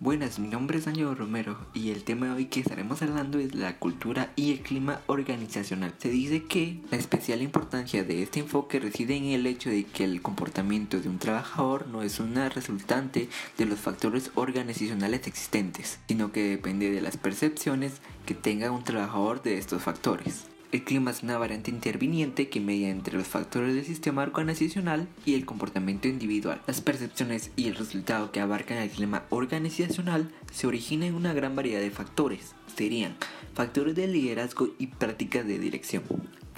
Buenas, mi nombre es Ángel Romero y el tema de hoy que estaremos hablando es la cultura y el clima organizacional. Se dice que la especial importancia de este enfoque reside en el hecho de que el comportamiento de un trabajador no es una resultante de los factores organizacionales existentes, sino que depende de las percepciones que tenga un trabajador de estos factores. El clima es una variante interviniente que media entre los factores del sistema organizacional y el comportamiento individual. Las percepciones y el resultado que abarcan el clima organizacional se originan en una gran variedad de factores. Serían factores de liderazgo y prácticas de dirección,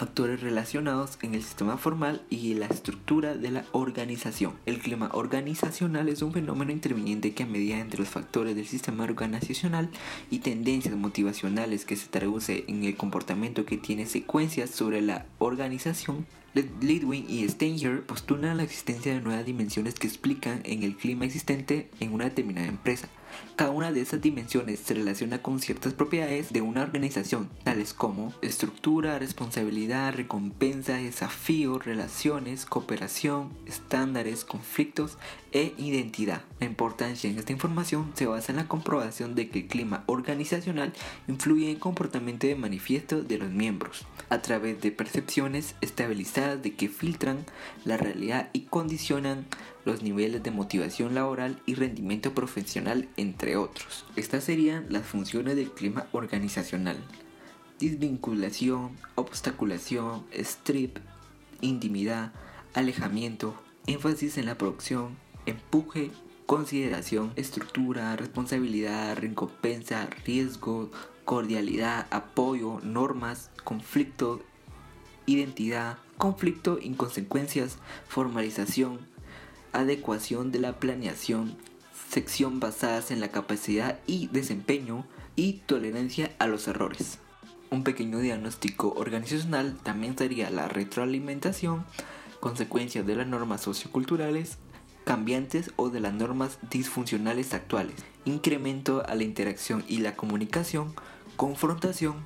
factores relacionados en el sistema formal y la estructura de la organización. El clima organizacional es un fenómeno interviniente que a medida entre los factores del sistema organizacional y tendencias motivacionales que se traduce en el comportamiento que tiene secuencias sobre la organización Lidwin y Stenger postulan la existencia de nuevas dimensiones que explican en el clima existente en una determinada empresa. Cada una de esas dimensiones se relaciona con ciertas propiedades de una organización, tales como estructura, responsabilidad, recompensa, desafío, relaciones, cooperación, estándares, conflictos e identidad. La importancia en esta información se basa en la comprobación de que el clima organizacional influye en el comportamiento de manifiesto de los miembros, a través de percepciones estabilizadas de que filtran la realidad y condicionan los niveles de motivación laboral y rendimiento profesional, entre otros. Estas serían las funciones del clima organizacional. Desvinculación, obstaculación, strip, intimidad, alejamiento, énfasis en la producción, empuje, consideración, estructura, responsabilidad, recompensa, riesgo, cordialidad, apoyo, normas, conflicto, identidad, conflicto, inconsecuencias, formalización, adecuación de la planeación, sección basadas en la capacidad y desempeño y tolerancia a los errores. Un pequeño diagnóstico organizacional también sería la retroalimentación, consecuencia de las normas socioculturales cambiantes o de las normas disfuncionales actuales, incremento a la interacción y la comunicación, confrontación,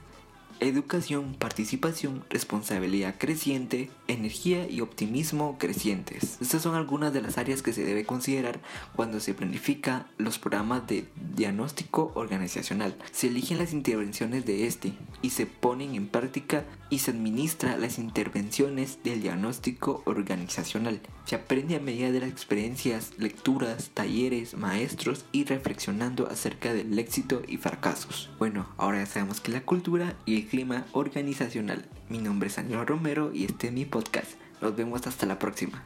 educación, participación, responsabilidad creciente, energía y optimismo crecientes. Estas son algunas de las áreas que se debe considerar cuando se planifica los programas de diagnóstico organizacional. Se eligen las intervenciones de este y se ponen en práctica y se administra las intervenciones del diagnóstico organizacional. Se aprende a medida de las experiencias, lecturas, talleres, maestros y reflexionando acerca del éxito y fracasos. Bueno, ahora ya sabemos que la cultura y clima organizacional. Mi nombre es Ángel Romero y este es mi podcast. Nos vemos hasta la próxima.